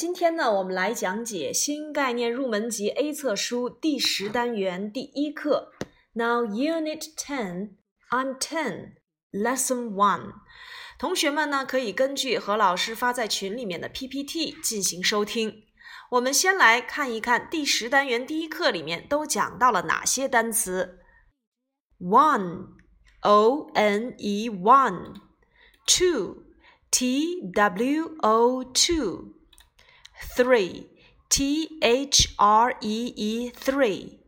今天呢，我们来讲解新概念入门级 A 册书第十单元第一课。Now Unit Ten, I'm Ten, Lesson One。同学们呢，可以根据何老师发在群里面的 PPT 进行收听。我们先来看一看第十单元第一课里面都讲到了哪些单词。One, O N E one. Two, T W O two. Three, T H R E E three,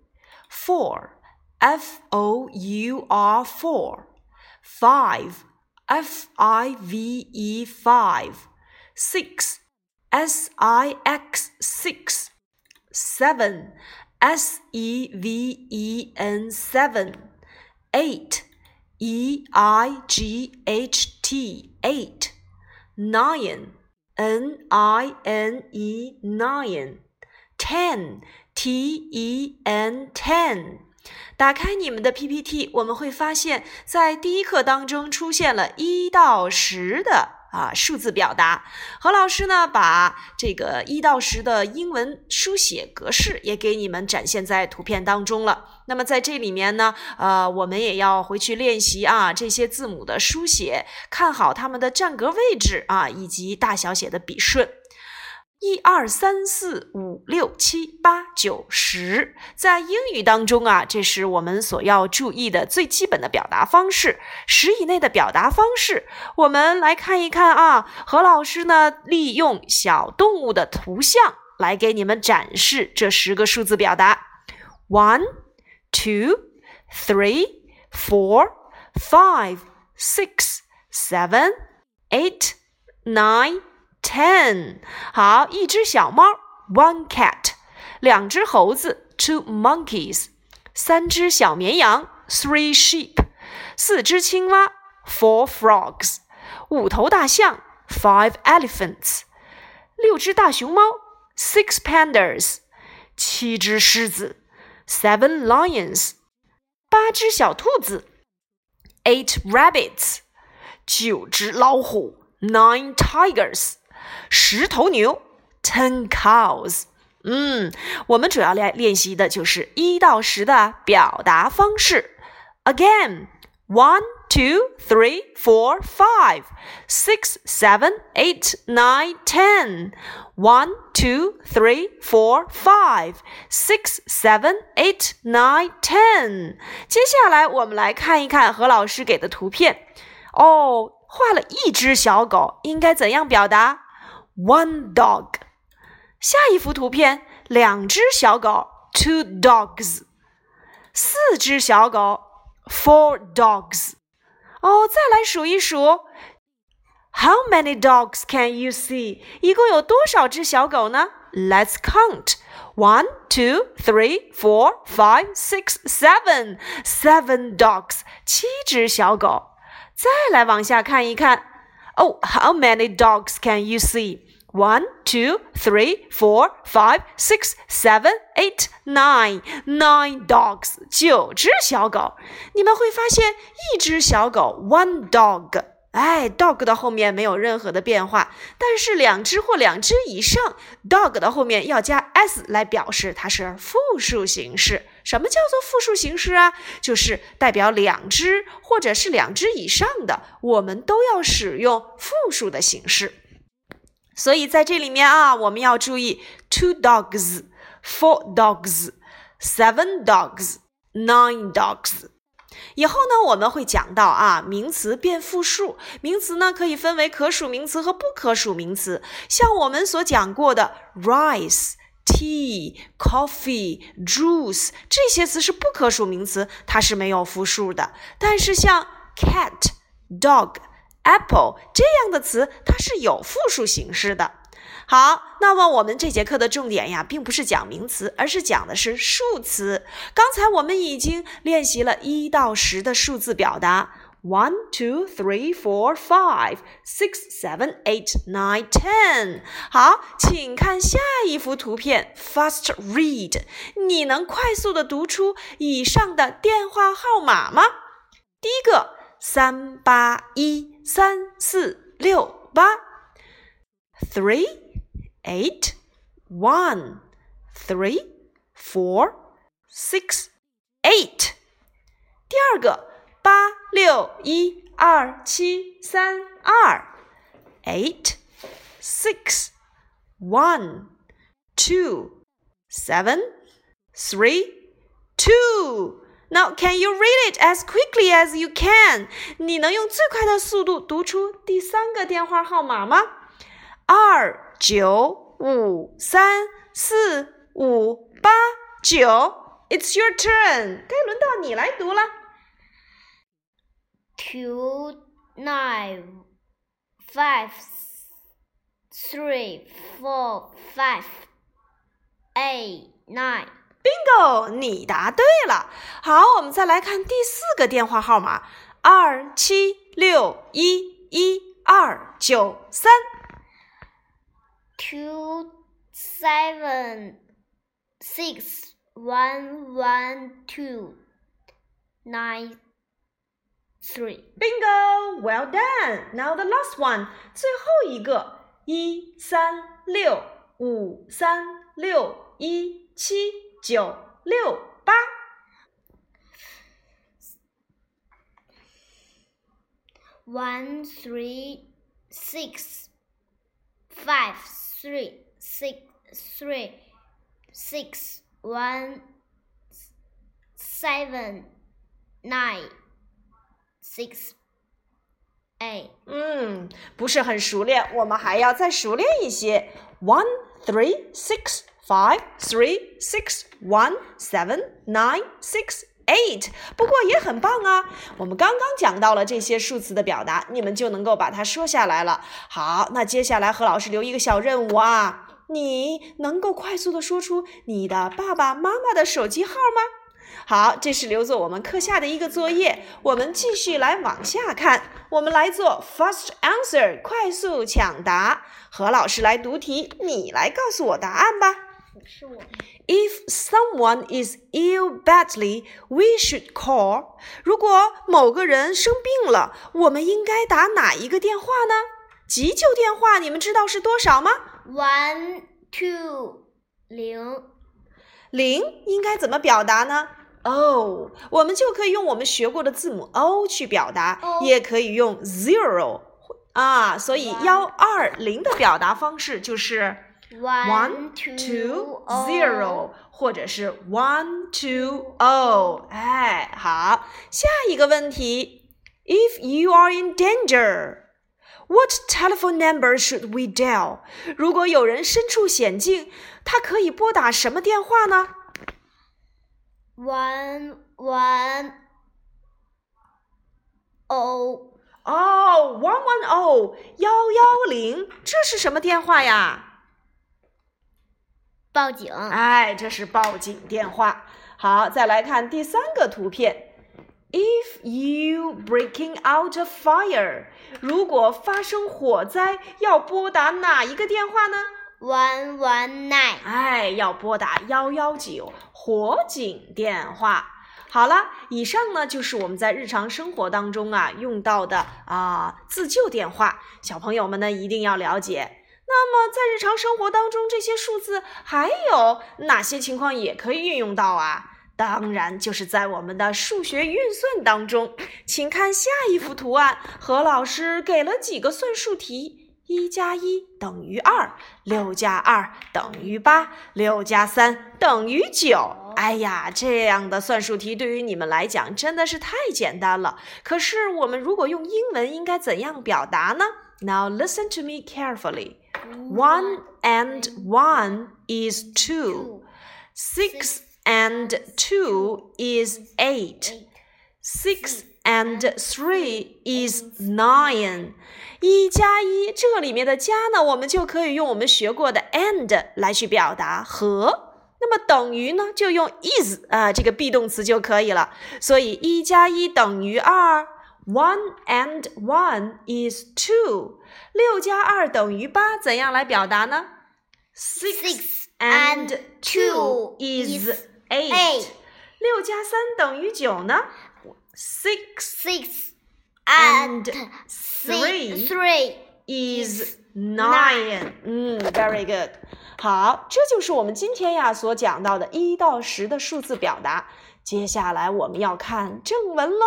four, F O U R four, five, F I V E five, six, S I X six, seven, S E V E N seven, eight, E I G H T. Eight, nine N I N E nine ten T E N ten。打开你们的 PPT，我们会发现，在第一课当中出现了一到十的。啊，数字表达，何老师呢，把这个一到十的英文书写格式也给你们展现在图片当中了。那么在这里面呢，呃，我们也要回去练习啊，这些字母的书写，看好它们的占格位置啊，以及大小写的笔顺。一二三四五六七八九十，在英语当中啊，这是我们所要注意的最基本的表达方式。十以内的表达方式，我们来看一看啊。何老师呢，利用小动物的图像来给你们展示这十个数字表达：one, two, three, four, five, six, seven, eight, nine. Ten，好，一只小猫，one cat；两只猴子，two monkeys；三只小绵羊，three sheep；四只青蛙，four frogs；五头大象，five elephants；六只大熊猫，six pandas；七只狮子，seven lions；八只小兔子，eight rabbits；九只老虎，nine tigers。 十头牛，ten cows。嗯，我们主要来练习的就是一到十的表达方式。Again, one, two, three, four, five, six, seven, eight, nine, ten. One, two, three, four, five, six, seven, eight, nine, ten. 接下来我们来看一看何老师给的图片。哦，画了一只小狗，应该怎样表达 ？One dog，下一幅图片，两只小狗，two dogs，四只小狗，four dogs。哦，再来数一数，How many dogs can you see？一共有多少只小狗呢？Let's count. One, two, three, four, five, six, seven. Seven dogs，七只小狗。再来往下看一看。 Oh, how many dogs can you see? One, two, three, four, five, six, seven, eight, nine, nine one dog。哎，dog 的后面没有任何的变化，但是两只或两只以上，dog 的后面要加 s 来表示它是复数形式。什么叫做复数形式啊？就是代表两只或者是两只以上的，我们都要使用复数的形式。所以在这里面啊，我们要注意：two dogs, four dogs, seven dogs, nine dogs。以后呢，我们会讲到啊，名词变复数。名词呢，可以分为可数名词和不可数名词。像我们所讲过的 rice、tea、coffee、juice 这些词是不可数名词，它是没有复数的。但是像 cat、dog、apple 这样的词，它是有复数形式的。好，那么我们这节课的重点呀，并不是讲名词，而是讲的是数词。刚才我们已经练习了一到十的数字表达，one, two, three, four, five, six, seven, eight, nine, ten。好，请看下一幅图片，fast read。你能快速的读出以上的电话号码吗？第一个，三八一三四六八 ，three。 eight, one, three, four, six, eight。第二个八六一二七三二，eight, six, one, two, seven, three, two。Now, can you read it as quickly as you can？你能用最快的速度读出第三个电话号码吗？ 二九五三四五八九。It's your turn，该轮到你来读了。Two nine five three four five eight nine。Bingo，你答对了。好，我们再来看第四个电话号码：二七六一一二九三。Two seven six one one two nine three. Bingo, well done. Now the last one，最后一个：一三六五三六一七。九六八。One three six five three six three six one seven nine six eight。嗯，不是很熟练，我们还要再熟练一些。One three six five three six one seven nine six eight，不过也很棒啊！我们刚刚讲到了这些数词的表达，你们就能够把它说下来了。好，那接下来何老师留一个小任务啊，你能够快速的说出你的爸爸妈妈的手机号吗？好，这是留作我们课下的一个作业。我们继续来往下看，我们来做 fast answer，快速抢答。何老师来读题，你来告诉我答案吧。是我。If someone is ill badly, we should call. 如果某个人生病了，我们应该打哪一个电话呢？急救电话，你们知道是多少吗？One two 零零应该怎么表达呢？O，我们就可以用我们学过的字母 O 去表达，也可以用 zero 啊，所以幺二零的表达方式就是 one two zero，或者是 one two o。哎，好，下一个问题，If you are in danger，what telephone number should we dial？如果有人身处险境，他可以拨打什么电话呢？One one o 哦，one one o 幺幺零，这是什么电话呀？ 报警。哎，这是报警电话。好，再来看第三个图片。If you breaking out a fire，如果发生火灾，要拨打哪一个电话呢？One one nine，哎，要拨打幺幺九火警电话。好了，以上呢就是我们在日常生活当中啊用到的啊自救电话。小朋友们呢一定要了解。那么在日常生活当中，这些数字还有哪些情况也可以运用到啊？当然就是在我们的数学运算当中。请看下一幅图案，何老师给了几个算术题。一加一等于二，六加二等于八，六加三等于九。哎呀，这样的算术题对于你们来讲真的是太简单了。可是我们如果用英文，应该怎样表达呢？Now listen to me carefully. One and one is two. Six and two is eight. Six and three is nine. 一加一，这里面的加呢，我们就可以用我们学过的 and 来去表达和。那么等于呢，就用 is 啊这个 be 动词就可以了。所以一加一等于二，one and one is two。 六加二等于八，怎样来表达呢？Six and two is eight。六加三等于九呢？Six and three is nine。嗯， Very good。好，这就是我们今天呀所讲到的一到十的数字表达。接下来我们要看正文喽。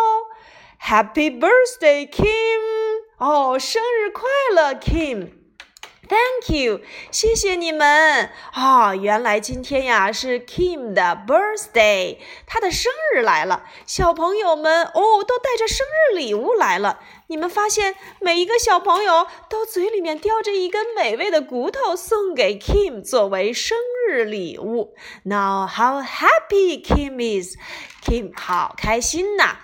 Happy birthday, Kim！ 哦，生日快乐，Kim！Thank you，谢谢你们啊！原来今天呀是 Kim 的 birthday，他的生日来了。小朋友们哦，都带着生日礼物来了。你们发现每一个小朋友都嘴里面叼着一根美味的骨头，送给 Kim 作为生日礼物。Now how happy Kim is！Kim 好开心呐！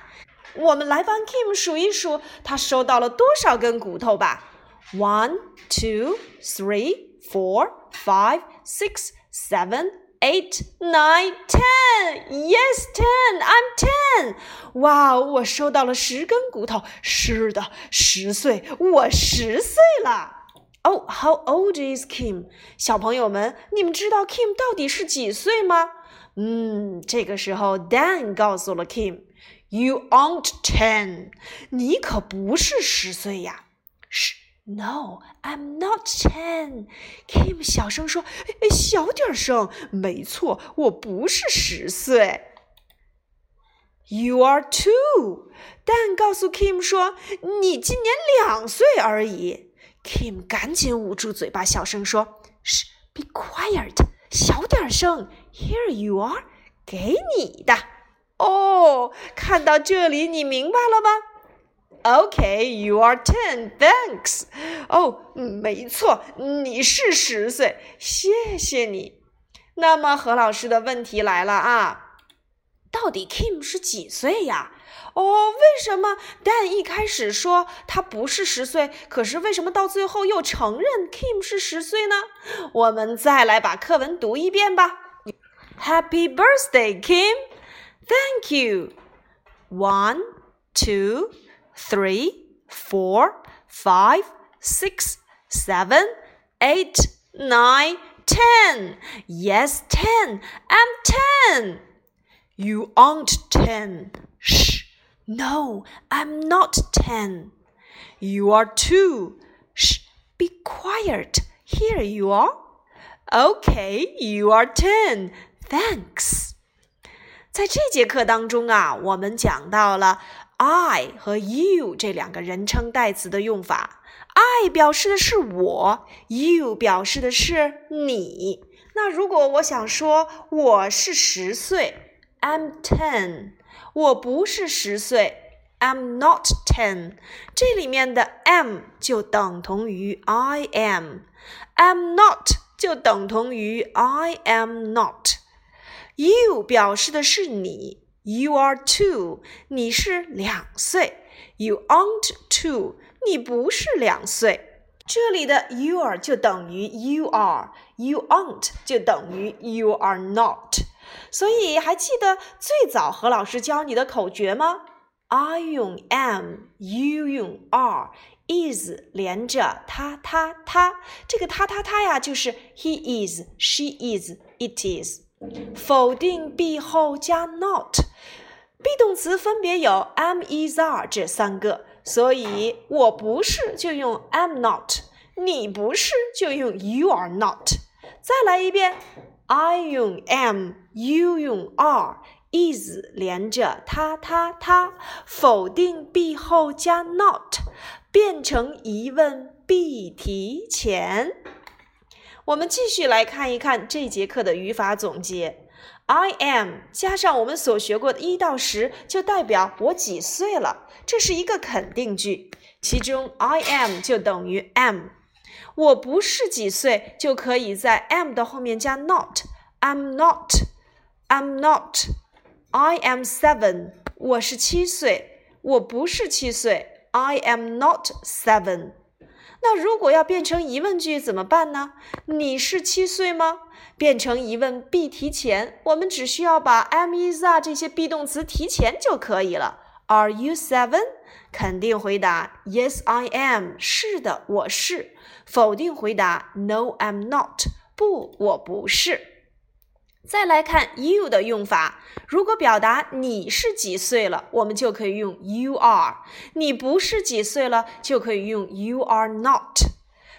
我们来帮 Kim 数一数，他收到了多少根骨头吧。One, two, three, four, five, six, seven, eight, nine, ten. Yes, ten. I'm ten. 哇，我收到了十根骨头。是的，十岁，我十岁了。Oh, how old is Kim？小朋友们，你们知道 Kim 到底是几岁吗？嗯，这个时候 Dan 告诉了 Kim Kim，You aren't ten。你可不是十岁呀。嘘。No, I'm not ten. Kim 小声说：“小点声。”没错，我不是十岁。You are two. 但告诉 Kim 说：“你今年两岁而已。”Kim 赶紧捂住嘴巴，小声说：“嘘，Be quiet，小点声。Here you are，给你的。” 哦，看到这里，你明白了吗？Okay, you are ten. Thanks. 哦，没错，你是十岁，谢谢你。那么何老师的问题来了啊，到底 Kim 是几岁呀？哦，为什么 Dan 一开始说他不是十岁，可是为什么到最后又承认 Kim 是十岁呢？我们再来把课文读一遍吧。Happy birthday, Kim. Thank you. One, two. three, four, five, six, seven, eight, nine, ten. Yes, ten. I'm ten. You aren't ten. Shh. No, I'm not ten. You are two. Shh. Be quiet. Here you are. Okay, you are ten. Thanks. 在这节课当中啊，我们讲到了 I 和 you 这两个人称代词的用法，I 表示的是我，you 表示的是你。那如果我想说我是十岁，I'm ten，我不是十岁，I'm not ten。这里面的 am 就等同于 I am，I'm not 就等同于 I am not。You 表示的是你。You are two，你是两岁。You aren't two，你不是两岁。这里的 you are 就等于 you are，you aren't 就等于 you are not。所以还记得最早何老师教你的口诀吗？I 用 am，you 用 are，is 连着他他他，这个他他他呀，就是 he is，she is，it is。否定 be 后加 not，be 动词分别有 am、is、are 这三个，所以我不是就用 am not，你不是就用 you are not。再来一遍，I 用 am，you 用 are，is 连着他他他，否定 be 后加 not，变成疑问 be 提前。我们继续来看一看这节课的语法总结。I am 加上我们所学过的一到十，就代表我几岁了。这是一个肯定句，其中 I am 就等于 am。我不是几岁，就可以在 am 的后面加 not。I'm not。I'm not。I am seven。我是七岁，我不是七岁。I am not seven。那如果要变成疑问句怎么办呢？你是七岁吗？变成疑问 be 提前，我们只需要把 am is are 这些 be 动词提前就可以了。Are you seven？肯定回答 Yes I am。是的，我是。否定回答 No I'm not。不，我不是。再来看 you 的用法，如果表达你是几岁了，我们就可以用 you are；你不是几岁了，就可以用 you are not。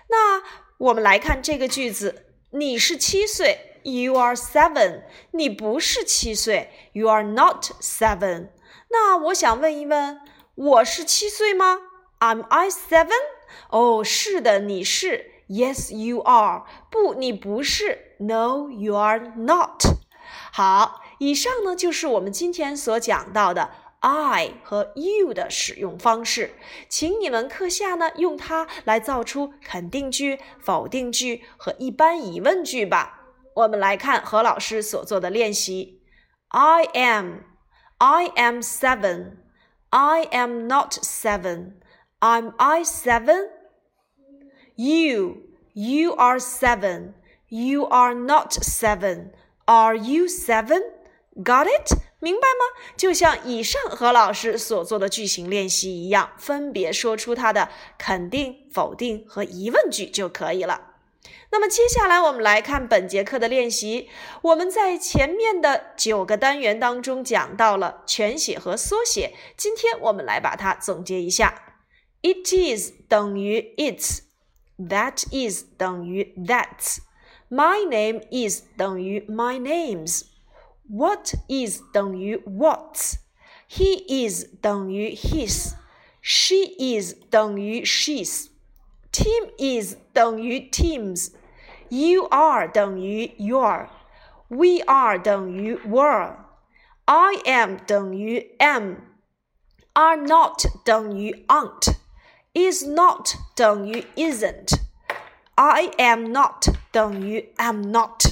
那我们来看这个句子：你是七岁，You are seven。你不是七岁，You are not seven。那我想问一问，我是七岁吗？Am I seven？哦，是的，你是。Yes, you are。不，你不是。No, you are not。好，以上呢就是我们今天所讲到的。I 和 you 的使用方式，请你们课下呢用它来造出肯定句、否定句和一般疑问句吧。我们来看何老师所做的练习：I am, I am seven, I am not seven, am I seven? You, you are seven, you are not seven, are you seven? Got it? 明白吗？就像以上何老师所做的句型练习一样，分别说出它的肯定、否定和疑问句就可以了。那么接下来我们来看本节课的练习。我们在前面的九个单元当中讲到了全写和缩写，今天我们来把它总结一下：It is 等于 It's its，That is 等于 that，My name is 等于 my names。What is 等于 what，He is 等于 his，She is 等于 she's，Team is 等于 teams，You are 等于 your，We are 等于 were，I am 等于 am，Are not 等于 Is not 等于 isn't，I am not 等于 am not。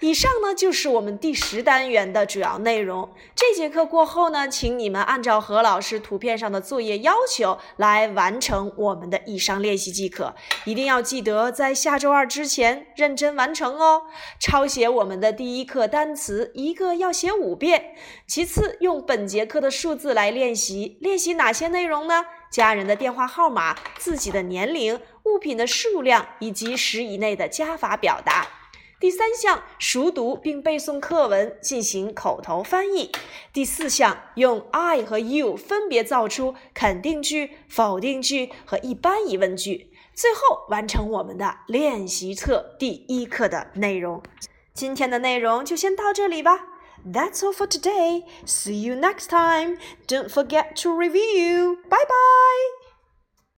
以上呢就是我们第十单元的主要内容。这节课过后呢，请你们按照何老师图片上的作业要求来完成我们的以上练习即可。一定要记得在下周二之前认真完成哦。抄写我们的第一课单词，一个要写五遍。其次，用本节课的数字来练习。练习哪些内容呢？家人的电话号码、自己的年龄、物品的数量以及十以内的加法表达。第三项，熟读并背诵课文，进行口头翻译。第四项，用 I 和 you 分别造出肯定句、否定句和一般疑问句。最后，完成我们的练习册第一课的内容。今天的内容就先到这里吧。That's all for today. See you next time. Don't forget to review. Bye bye.